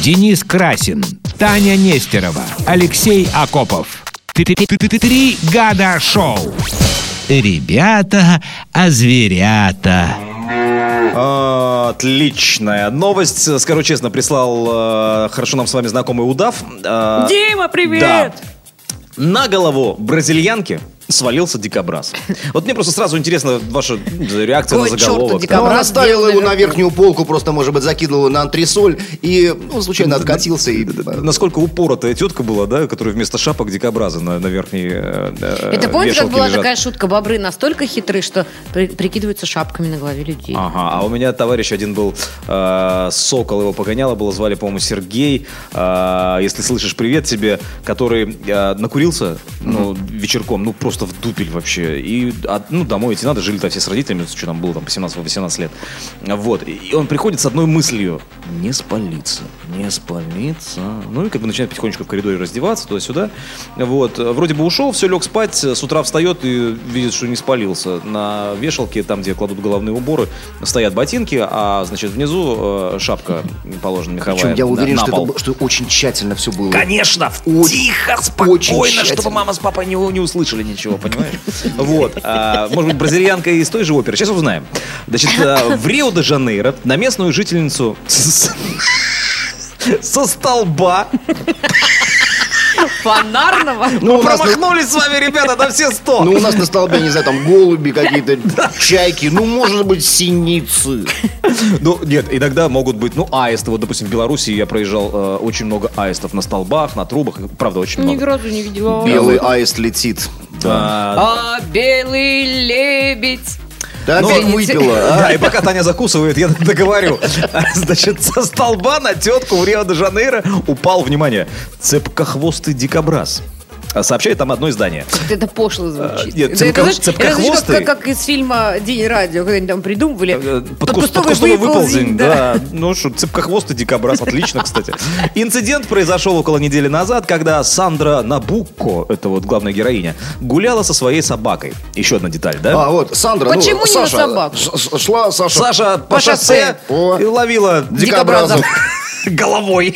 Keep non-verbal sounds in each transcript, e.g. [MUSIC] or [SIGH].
Денис Красин, Таня Нестерова, Алексей Акопов. Три года шоу. Ребята, а зверята. Отличная новость. Скажу честно, прислал э, хорошо нам с вами знакомый удав. А, Дима, привет! Да. На голову бразильянки свалился дикобраз. Вот мне просто сразу интересно ваша реакция Какой на заголовок. Ну, он оставил его на верхнюю полку, просто, может быть, закинул его на антресоль и, ну, случайно откатился. И... Насколько упоротая тетка была, да, которая вместо шапок дикобраза на, на верхней э, э, Это помните, как была лежат? такая шутка? Бобры настолько хитры, что при- прикидываются шапками на голове людей. Ага, а у меня товарищ один был, э, Сокол его погоняло было, звали, по-моему, Сергей. Э, если слышишь, привет тебе, который э, накурился, ну, вечерком, ну, просто в дупель вообще. И, ну, домой идти надо, жили-то все с родителями, что там было, там, по 17-18 лет. Вот, и он приходит с одной мыслью, не спалиться, не спалиться. Ну, и как бы начинает потихонечку в коридоре раздеваться, туда-сюда. Вот, вроде бы ушел, все, лег спать, с утра встает и видит, что не спалился. На вешалке, там, где кладут головные уборы, стоят ботинки, а, значит, внизу э, шапка положена меховая. Причем я уверен, на что, это, что очень тщательно все было. Конечно, Очень- тихо, спокойно, чтобы мама с папой не, не услышали ничего, [LAUGHS] понимаешь? Вот. А, может быть, бразильянка из той же оперы. Сейчас узнаем. Значит, а, в Рио-де-Жанейро на местную жительницу с- со столба. Фонарного? Ну, Мы у нас на- промахнулись с вами, ребята, на все сто. Ну, у нас на столбе, не знаю, там голуби какие-то, [LAUGHS] чайки, ну, может быть, синицы. Ну, нет, иногда могут быть, ну, аисты. Вот, допустим, в Беларуси я проезжал э, очень много аистов на столбах, на трубах. Правда, очень Ни много. разу не видела. Белый аист летит. Да. А белый лебедь. Да, Ну, выпила, а? Да, и пока Таня закусывает, я [LAUGHS] договорю. Значит, со столба на тетку в Рио-де-Жанейро упал, внимание, цепкохвостый дикобраз. А Сообщает там одно издание. Это пошло звучит. Нет, Это- цепко- это, как, как из фильма «День радио», когда они там придумывали. Э, Подкустовый выползень, выползень, да. Ну что, цепкохвостый дикобраз, отлично, кстати. Инцидент произошел около недели назад, когда Сандра Набукко, это вот главная героиня, гуляла со своей собакой. Еще одна деталь, да? А, вот, Сандра, Почему ну, не на Саша, собаку? ш- ш- шла Саша, Саша по, По шоссе, шоссе. И ловила дикобразов. [LAUGHS] головой.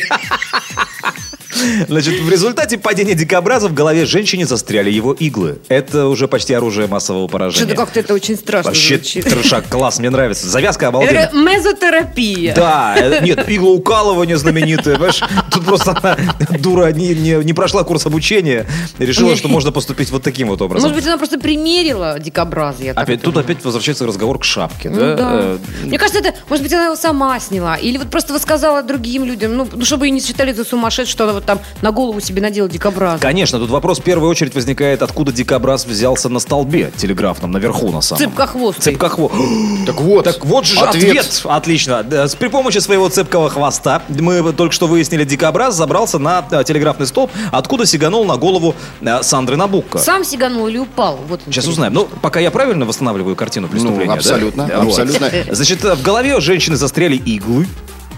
Значит, в результате падения дикобраза в голове женщине застряли его иглы. Это уже почти оружие массового поражения. Что-то как-то это очень страшно Вообще звучит. трешак, класс, мне нравится. Завязка Это обалденная. такая мезотерапия. Да, э, нет, иглоукалывание знаменитое, понимаешь? Тут просто она, дура, не, не, не прошла курс обучения, решила, что можно поступить вот таким вот образом. Может быть, она просто примерила дикобраза, я Опять, тут опять возвращается разговор к шапке, Ну да? да. Э, Мне кажется, это, может быть, она его сама сняла. Или вот просто высказала другим людям, ну, ну, чтобы и не считали за сумасшедшую, что она вот там на голову себе надела дикобраза. Конечно, тут вопрос в первую очередь возникает, откуда дикобраз взялся на столбе телеграфном, наверху на самом. Цепкохвостый. Цепкохво... [GASPS] Так вот, Так вот же ответ. Отлично. Да, с- При помощи своего цепкого хвоста мы только что выяснили, дикобраз забрался на э, телеграфный столб, откуда сиганул на голову э, Сандры Набукко. Сам сиганул или упал? Вот Сейчас узнаем. Ну, пока я правильно восстанавливаю картину преступления, да? абсолютно, Вот. абсолютно. Значит, в голове у женщины застряли иглы.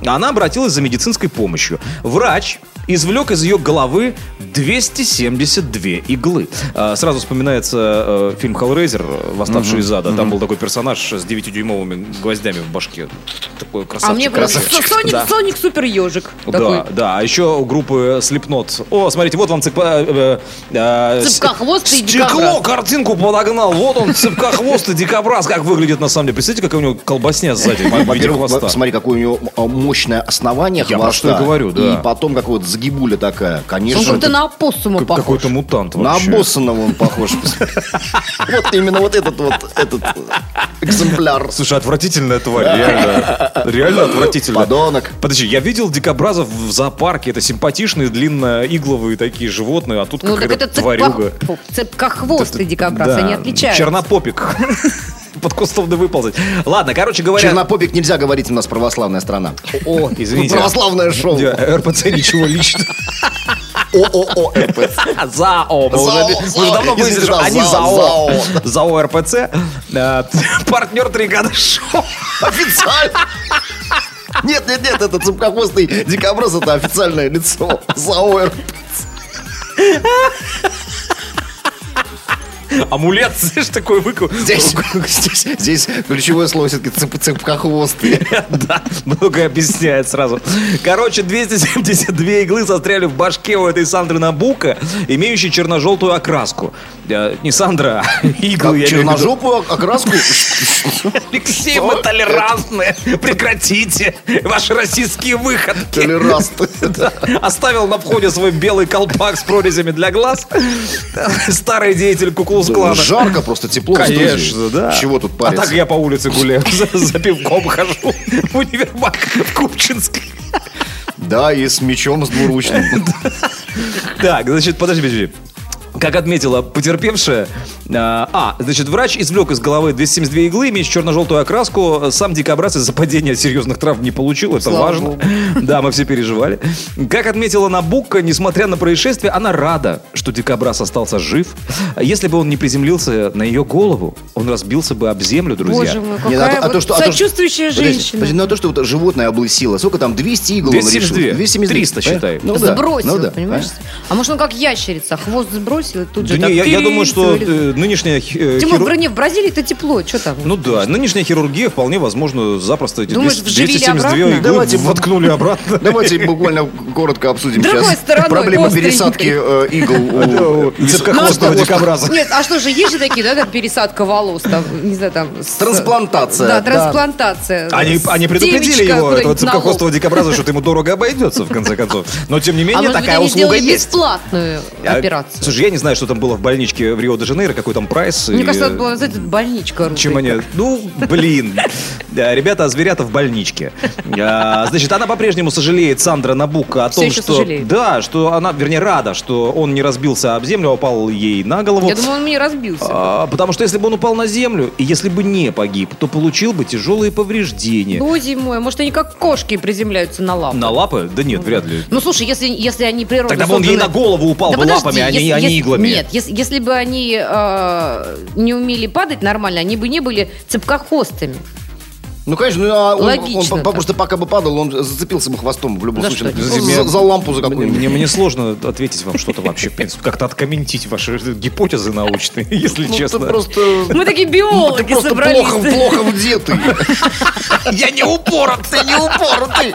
Она обратилась за медицинской помощью. Врач извлек из ее головы 272 иглы. А, Сразу вспоминается э, фильм «Хеллрейзер. Восставший из ада». Там был такой персонаж с 9-дюймовыми гвоздями в башке. Такой красавчик. А мне красавчик. [LAUGHS] Соник, Да. Соник супер ежик. Да, да, а еще у группы Slipknot. О, смотрите, вот вам цепка... э, э, Цепкохвостый Стекло, дикобраз. картинку подогнал. Вот он, цепкохвостый дикобраз, как выглядит на самом деле. Представляете, какая у него колбасня сзади Во-первых, хвоста. смотри, какое у него а, мощное основание Я про хвоста. что и говорю, да. И потом как вот загибуля такая. Он Конечно. как-то на опоссума Как- похож. Какой-то мутант На вообще. обоссанного он похож. Вот именно вот этот вот этот экземпляр. Слушай, отвратительная тварь, реально. Реально отвратительная. Подонок. Подожди, я видел дикобразов в зоопарке. Это симпатичные, длинноигловые такие животные, а тут Ну, какая-то это тварюга. цепкох- цепкохвостый дикобраз, они отличаются. Чернопопик. [LAUGHS] Подкустовно выползать. Ладно, короче говоря... Чернопопик нельзя говорить, у нас православная страна. О, извините. Православное шоу. РПЦ ничего личного. ООО РПЦ. ЗАО. Мы уже, давно выяснили, что да, они ЗАО, ЗАО. ЗАО РПЦ. Э, Партнер три года шоу. Официально. Нет, нет, нет, это цепкохвостый дикобраз, это официальное лицо. ЗАО РПЦ. Амулет, [LAUGHS] знаешь, такой выкуп. Здесь, [LAUGHS] здесь, здесь ключевое слово все-таки цып. [LAUGHS] Да, многое объясняет сразу. Короче, 272 иглы застряли в башке у этой Сандры Набука, имеющей черно-желтую окраску. Э, Не Сандра, а иглы. виду. Черножопую окраску? Алексей, мы толерантны. Прекратите ваши российские выходки. Толерасты. Да. Оставил на входе свой белый колпак с прорезями для глаз. Старый деятель Куклус-клана. Жарко просто, тепло. Конечно, да. Чего тут А париться? так я по улице гуляю, [LAUGHS] за, пивком хожу в универмаг в Купчинск. Да, и с мечом, с двуручным. [LAUGHS] Так, значит, подожди, подожди. Как отметила потерпевшая, а, а, значит, врач извлек из головы 272 иглы, имеющие черно-желтую окраску. Сам дикобраз из-за падения серьезных травм не получил, это Слава важно. богу. Да, мы все переживали. Как отметила Набукка, несмотря на происшествие, она рада, что дикобраз остался жив. Если бы он не приземлился на ее голову, он разбился бы об землю, друзья. Боже мой, Не, какая а то- а вот то, что- а то, что- сочувствующая женщина. подожди, ну а то, что вот животное облысило, сколько там, 200 игл он 272. решил? 272. 300 считай. Ну да, Сбросил, ну да, понимаешь? А может он как ящерица, хвост сбросил и тут Да же не, так я, я думаю, что э, нынешняя э, более, хиру- в Броне в Бразилии-то тепло, что там? Ну да, нынешняя хирургия вполне возможно запросто эти Думаешь, 200 вживили 272 обратно? иглы Давайте воткнули обратно. [LAUGHS] Давайте буквально коротко обсудим Другой сейчас стороной, проблемы остренькой. пересадки э, игл у [LAUGHS] Ну, а дикобраза. Нет, а что же, есть же такие, да, там пересадка волос, там, не знаю, там... Трансплантация, Да, да. трансплантация. Они, С они предупредили его, этого цепкохвостого дикобраза, что это ему дорого обойдется, в конце концов. Но, тем не А менее, такая услуга есть. бесплатную А, операцию. Слушай, я не знаю, что там было в больничке в Рио-де-Жанейро, какой там прайс. Мне и, кажется, это была, знаете, больничка русская. Чем они? Ну, блин. Ребята, а зверята в больничке. А, Значит, она по-прежнему сожалеет, Сандра Набука, о том, что... Да, что она, вернее, рада, что он не разбился об землю, а упал ей на голову. Я думаю, он мне разбился. А, потому что если бы он упал на землю, и если бы не погиб, то получил бы тяжелые повреждения. Боже мой, может, они как кошки приземляются на лапы? На лапы? Да нет, вряд ли. Ну, слушай, если, если они природно Тогда бы он ей на голову упал бы лапами, а не, иглами. Нет, если, если бы они э, не умели падать нормально, они бы не были цепкохвостами. Ну, конечно, ну, а он, Логично он по- так. просто пока бы падал, он зацепился бы хвостом в любом За случае. что? За, Мне- за- за лампу за какую-нибудь. мне- мне сложно ответить вам что-то вообще, в принципе, как-то откомментить ваши гипотезы научные, [LAUGHS] если Ну, честно. ты просто... Мы такие Ты биологи просто собрались. плохо, плохо вдетый. [LAUGHS] Я не упоротый, не упоротый.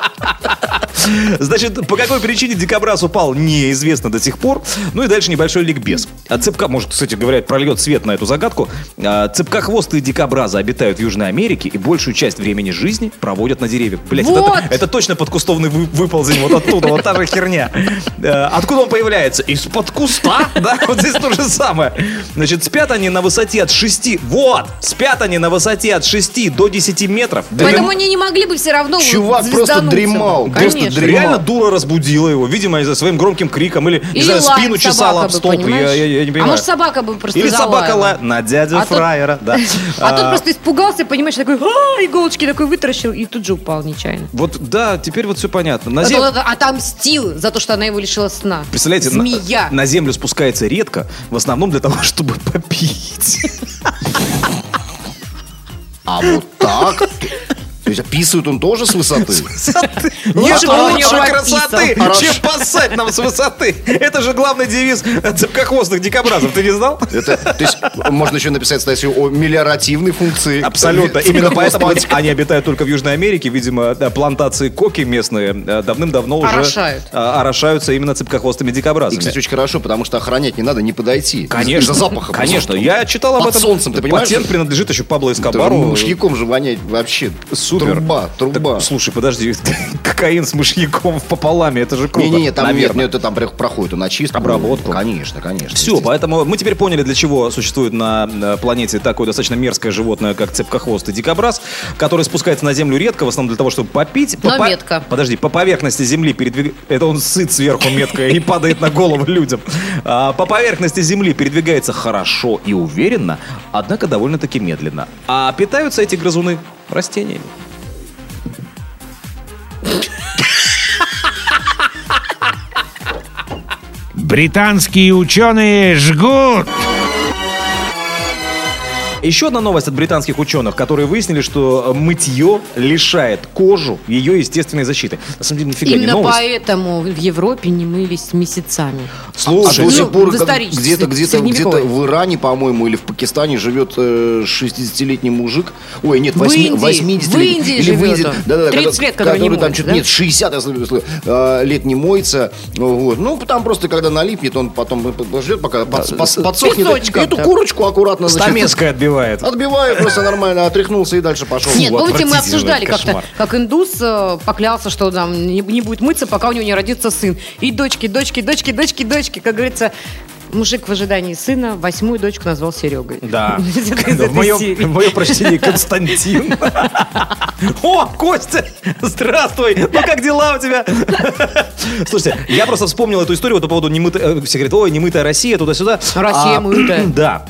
Значит, по какой причине дикобраз упал, неизвестно до сих пор. Ну и дальше небольшой ликбез. А цепка, может, кстати говоря, прольет свет на эту загадку. А, Цепкохвостые дикобразы обитают в Южной Америке и большую часть времени жизни проводят на деревьях. Блять, Вот! это, это точно подкустовный вы- выползень вот оттуда, вот та же херня. Э, Откуда он появляется? Из-под куста, да? Вот здесь то же самое. Значит, спят они на высоте от 6, вот, спят они на высоте от 6 до 10 метров. Поэтому они не могли бы все равно Чувак просто дремал, просто дремал. Реально дура разбудила его, видимо, за своим громким криком. Или, не Или знаю, лает спину чесала об столб. Я, понимаешь? я- я не А понимаю. может, собака бы просто Или собака на дядю А фраера, да. [LAUGHS] А тот А, просто испугался, понимаешь, такой, «А, иголочки такой вытаращил и тут же упал нечаянно. Вот, да, теперь вот все понятно. На А зем- отомстил за то, что она его лишила сна. Представляете, на- Змея. На, землю спускается редко, в основном для того, [LAUGHS] чтобы попить. А вот так? То есть описывает он тоже с высоты? [LAUGHS] [LAUGHS] Нет Лучше бы он лучшей его красоты, описал. чем поссать нам с высоты. Это же главный девиз цепкохвостных дикобразов. Ты не знал? Это, то есть можно еще написать статью о мелиоративной функции. Абсолютно. Именно поэтому они, обитают только в Южной Америке. Видимо, да, плантации коки местные э, давным-давно уже Орошают. а, орошаются именно цепкохвостыми И, дикобразами. кстати, очень хорошо, потому что охранять не надо, не подойти. Конечно, Из-за запаха. Конечно, я читал об Под этом. солнцем, ты понимаешь? Патент принадлежит еще Пабло Эскобару. мышьяком же воняет вообще. Супер. Труба, труба. Так, слушай, подожди, [LAUGHS] кокаин с мышьяком пополами, это же круто. Не-не-не, там нет, Наверное. нет, это там проходит он очистку. Обработку. Конечно, конечно. Все, поэтому мы теперь поняли, для чего существует на э, планете такое достаточно мерзкое животное, как цепкохвостый дикобраз, который спускается на Землю редко, в основном для того, чтобы попить. Но по- метко. Подожди, по поверхности Земли передвигается... Это он сыт сверху метко и падает на голову людям. А, По поверхности Земли передвигается хорошо и уверенно, однако довольно-таки медленно. А питаются эти грызуны растениями. Британские ученые жгут. Еще одна новость от британских ученых, которые выяснили, что мытье лишает кожу ее естественной защиты. На самом деле, нифига не Именно новость. поэтому в Европе не мылись месяцами. Слушай, а до сих ну, пор историческом, где-то где-то средневековой. где-то в Иране, по-моему, или в Пакистане живет э, 60-летний мужик. Ой, нет, В 8, Индии. 80 В Индии или в живет Индии. он. Да-да-да, 30 который- лет, который не там моется, да? Нет, 60 я слышу, слышу, э, лет не моется. Вот. Ну, там просто, когда налипнет, он потом ждет, пока под- под- подсохнет. Песочком Эту так. курочку аккуратно Стамеской отбивает. Отбивает просто нормально, отряхнулся и дальше пошел. Нет, помните, мы отвратительно, обсуждали как-то, как индус э, поклялся, что там не, будет мыться, пока у него не родится сын. И дочки, дочки, дочки, дочки, дочки, как говорится, мужик в ожидании сына восьмую дочку назвал Серегой. Да. [LAUGHS] В моем, прочтении Константин. [LAUGHS] О, Костя, здравствуй. Ну как дела у тебя? [LAUGHS] Слушайте, я просто вспомнил эту историю вот по поводу немытой... э, Все говорят, ой, немытая Россия, туда-сюда. Россия А, мытая. [CLEARS THROAT] Да.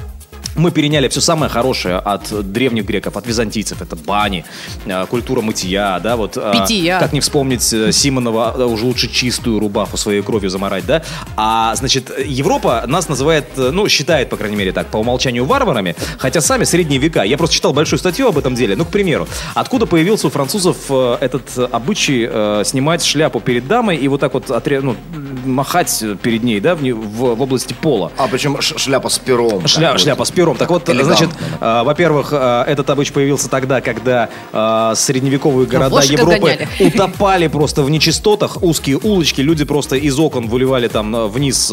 Мы переняли все самое хорошее от древних греков, от византийцев. Это бани, э, культура мытья, да, вот. э, Питья. Как не вспомнить э, Симонова, э, уже лучше чистую рубаху своей кровью заморать, да? А, значит, Европа нас называет, ну, считает, по крайней мере, так, по умолчанию варварами, хотя сами средние века. Я просто читал большую статью об этом деле. Ну, к примеру, откуда появился у французов этот обычай э, снимать шляпу перед дамой и вот так вот отре- ну, махать перед ней, да, в, в- в области пола. А причем шляпа с пером. Шля- шляпа с пером. Так вот, Элегантно, значит, э, во-первых, э, этот обычай появился тогда, когда э, средневековые города вошиков Европы гоняли. [LAUGHS] утопали просто в нечистотах, узкие улочки, люди просто из окон выливали там э, вниз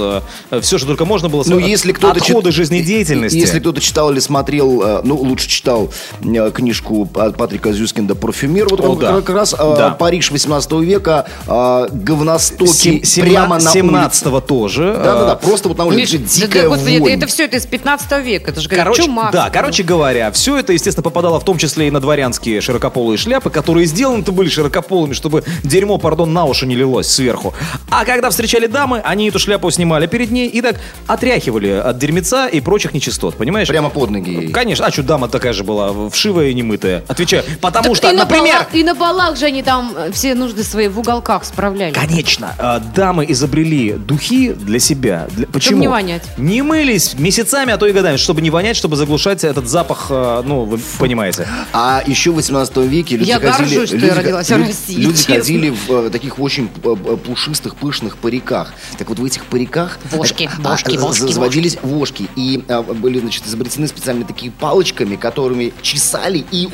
все, что только можно было. Ну, если кто-то Отходы чит- жизнедеятельности. Если кто-то читал или смотрел, э, ну, лучше читал э, книжку Па- Патрика Зюскинда «Парфюмер», вот О, он да. как раз э, Да. Париж 18 века, э, говностоки Сем- прямо на 17 тоже. Да-да-да, э, просто вот на улице Миш, дикая да, господи, это, вонь. это все это из 15 века. Это же говорят, Короче, чума. да, короче говоря, все это, естественно, попадало в том числе и на дворянские широкополые шляпы, которые сделаны-то были широкополыми, чтобы дерьмо, пардон, на уши не лилось сверху. А когда встречали дамы, они эту шляпу снимали перед ней и так отряхивали от дерьмеца и прочих нечистот, понимаешь? Прямо под ноги ей. Конечно, а что дама такая же была, вшивая и немытая? Отвечаю, потому Так что, и, на например... балах, и на балах же они там э, все нужды свои в уголках справляли. Конечно, э, дамы изобрели духи для себя. Для- Почему? не вонять. Не мылись месяцами, а то и годами, чтобы не вонять, чтобы заглушать этот запах, э, ну, вы понимаете. А еще в 18 веке люди Я ходили... горжусь, что я люди, родилась в люди- России, люди честно. ходили в э, таких очень э, пушистых, пышных париках. Так вот в этих париках... Вошки, а, вошки, а, вошки, Заводились вошки. И а, были, значит, изобретены специальные такие палочками, которыми чесали и...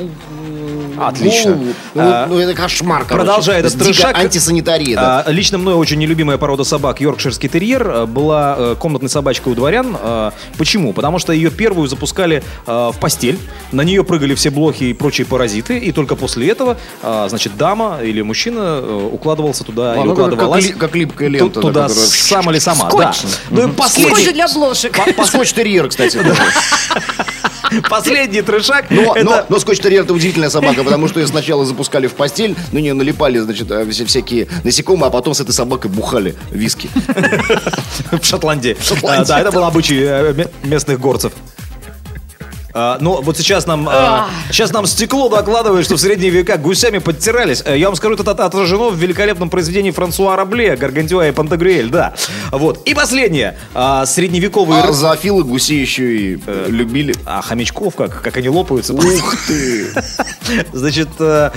Отлично. голову. Ну, А, ну, это кошмар, короче. Продолжая То этот трешак. антисанитария, да. а, лично мной очень нелюбимая порода собак, йоркширский терьер, э, была э, комнатной собачкой у дворян. Э, Почему? Потому что ее первую запускали э, в постель, на нее прыгали все блохи и прочие паразиты, и только после этого, э, значит, дама или мужчина э, укладывался туда А, или ну, как- укладывалась. как ли- как липкая лента, да, Туда которая- сам или сама, Скотч. да. Ну и последний, Скотч для блошек. По- Скотч-терьер, кстати. [LAUGHS] [LAUGHS] последний трешак. Но, это- но, но скотч-терьер это удивительная собака, [LAUGHS] потому что ее сначала запускали в постель, на нее налипали, значит, э, всякие насекомые, а потом с этой собакой бухали виски. [LAUGHS] В Шотландии. А, да, это был обычай э, ме- местных горцев. А, ну, вот сейчас нам, а, сейчас нам стекло докладывает, что в средние века гусями подтирались. Э, Я вам скажу, это отражено в великолепном произведении Франсуа Рабле «Гаргантюа и Пантагрюэль», да. Вот. И последнее. А, средневековые... А зоофилы гусей еще и э, любили. А хомячков как? Как они лопаются? Ух ты! [LAUGHS] Значит, э,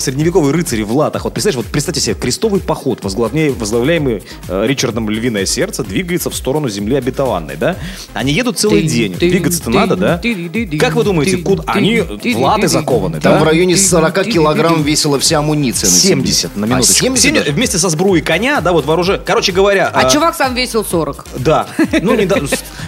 средневековые рыцари в латах. Вот представляешь, вот представьте себе, крестовый поход, возглавляемый, возглавляемый Ричардом Львиное Сердце, двигается в сторону земли обетованной, да? Они едут целый день. Двигаться-то надо, да? Тын, Как вы думаете, куда? Они в латы закованы, Там да? в районе 40 килограмм весила вся амуниция на себе. 70 на А, минуточку. 70 Семь- даже? вместе со сбруей коня, да, вот вооружение. Короче говоря... А э, чувак сам весил 40. Да. [LAUGHS] Ну, не, да,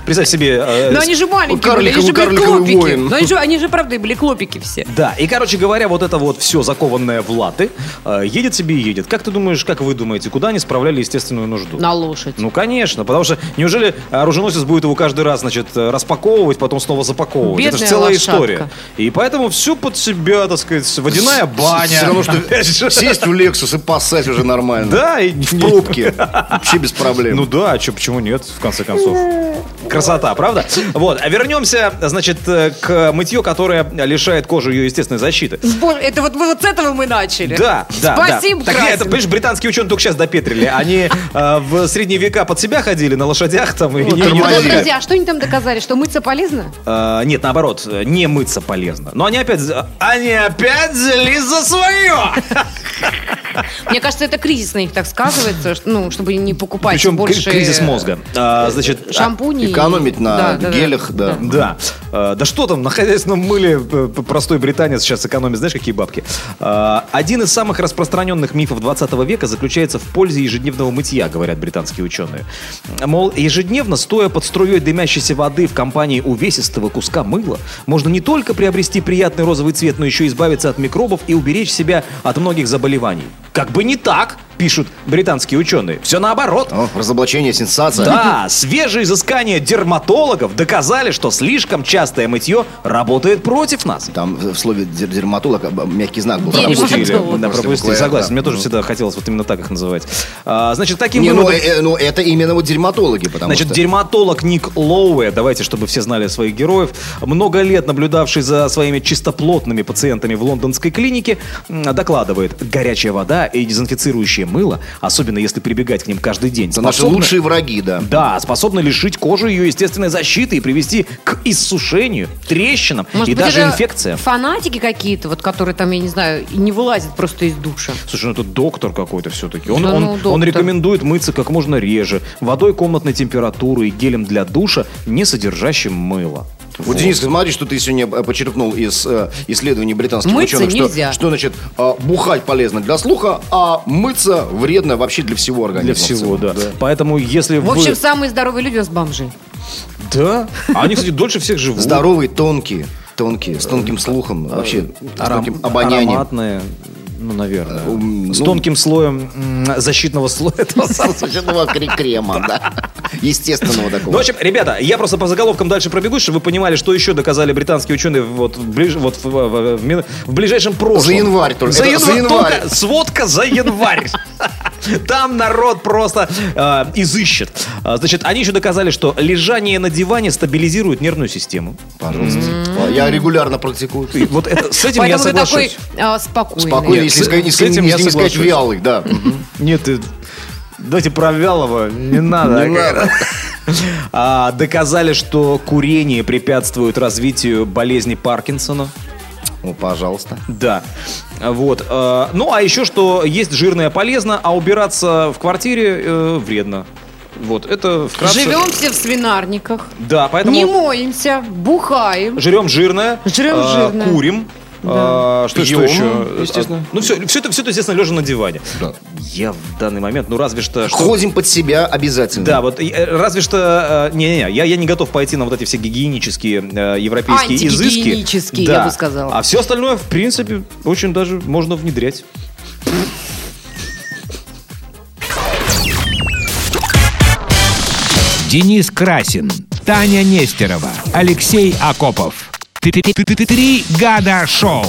представь себе... э, Но они же маленькие были, они же были клопики. Но они же, они же, правда, были клопики все. Да, и, короче говоря, вот это вот все закованное в латы, э, едет себе и едет. Как ты думаешь, как вы думаете, куда они справляли естественную нужду? На лошадь. Ну, конечно, потому что неужели оруженосец будет его каждый раз, значит, э, распаковывать, потом снова запаковывать? это же Бедная целая лошадка. история. И поэтому все под себя, так сказать, водяная баня. Все равно, что сесть в Лексус и поссать уже нормально. Да, и В пробке. Вообще без проблем. Ну да, а чё, почему нет, в конце концов? Красота, правда? Вот, а вернемся, значит, э, к мытью, которое лишает кожи ее естественной защиты. Это вот, вот с этого мы начали. Да, да, Спасибо, да. Так, это, понимаешь, британские ученые только сейчас допетрили. Они э, в средние века под себя ходили на лошадях там и Ну, не- могли. Подожди, а что они там доказали? Что мыться полезно? Э, э, нет, наоборот, э, не мыться полезно. Но они опять, они опять взялись за свое. Мне кажется, это кризис на них так сказывается, ну, чтобы не покупать Причем больше... кризис мозга. А, значит, Шампуни. и- Экономить на Да, да, да. гелях, да. Да. Э, Да что там, на хозяйственном мыле э, простой британец сейчас экономит, знаешь, какие бабки? Э, Один из самых распространенных мифов 20 века заключается в пользе ежедневного мытья, говорят британские ученые. Мол, ежедневно, стоя под струей дымящейся воды в компании увесистого куска мыла, можно не только приобрести приятный розовый цвет, но еще избавиться от микробов и уберечь себя от многих заболеваний. Как бы не так, пишут британские ученые. Все наоборот. О, разоблачение, сенсация. Да, свежие изыскания дерматологов доказали, что слишком частое мытье работает против нас. Там в слове дер- дерматолог мягкий знак был. Пропустили, да, пропустили. Согласен, мне тоже всегда хотелось вот именно так их называть. А, значит, таким Не, ну, э, ну, это именно вот дерматологи, потому Значит, что... дерматолог Ник Лоуэ, давайте, чтобы все знали своих героев, много лет наблюдавший за своими чистоплотными пациентами в лондонской клинике, докладывает, горячая вода и дезинфицирующее мыло, особенно если прибегать к ним каждый день, Это наши способны- лучшие враги, да. Да, способны лишить кожу ее естественной защиты и привести к иссушению, трещинам Может и быть, даже это инфекциям. фанатики какие-то, вот, которые там, я не знаю, не вылазят просто из душа. Слушай, ну это доктор какой-то все-таки. Он, Да он, ну, доктор. он рекомендует мыться как можно реже, водой комнатной температуры и гелем для душа, не содержащим мыло. Вот, Денис, смотри, что ты сегодня э, почерпнул из э, исследований британских Мыться ученых, что, нельзя. что значит э, бухать полезно для слуха, а мыться вредно вообще для всего организма. Для в всего, целом. да. Поэтому если В вы... общем, самые здоровые люди у нас бомжи. Да. [LAUGHS] А Они, кстати, дольше всех живут. Здоровые, тонкие, тонкие, с тонким слухом, вообще с тонким обонянием. Ароматные, ну, наверное. С ну- тонким слоем защитного слоя этого самого [LAUGHS] кре- крема, да. Естественного такого. Ну, в общем, ребята, я просто по заголовкам дальше пробегусь, чтобы вы понимали, что еще доказали британские ученые вот, в, ближ- вот в, в- в в ближайшем прошлом. За январь только. За Это январь. за январь. только сводка за январь. [LAUGHS] Там народ просто э, изыщет. А, Значит, они еще доказали, что лежание на диване стабилизирует нервную систему. Пожалуйста. Я регулярно практикую. И вот это, с этим я Поэтому ты такой соглашусь. а, спокойный. Спокойно, Нет, если с- сказать- с если этим я не сказать соглашусь. вялый, да. Нет, ты- давайте про вялого не надо. Не надо. [LAUGHS] А, доказали, что курение препятствует развитию болезни Паркинсона. Ну, пожалуйста. Да. Вот. э, Ну, а еще, что есть жирное полезно, а убираться в квартире э, вредно. Вот, это вкратце. Живем все в свинарниках. Да, поэтому Не моемся, бухаем. жрем жирное, Жрем э, жирное. курим. Да. э, что, что еще? естественно. Ну, все, все, это, все это, естественно, лежа на диване. Да. Я в данный момент, ну, разве что... что- Ходим под себя обязательно. Да, вот э, разве что... э, Не-не-не, я, я не готов пойти на вот эти все гигиенические э, европейские изыски. Антигигиенические, я бы сказала. А все остальное, в принципе, очень даже можно внедрять. Денис Красин, Таня Нестерова, Алексей Акопов. Три года шоу.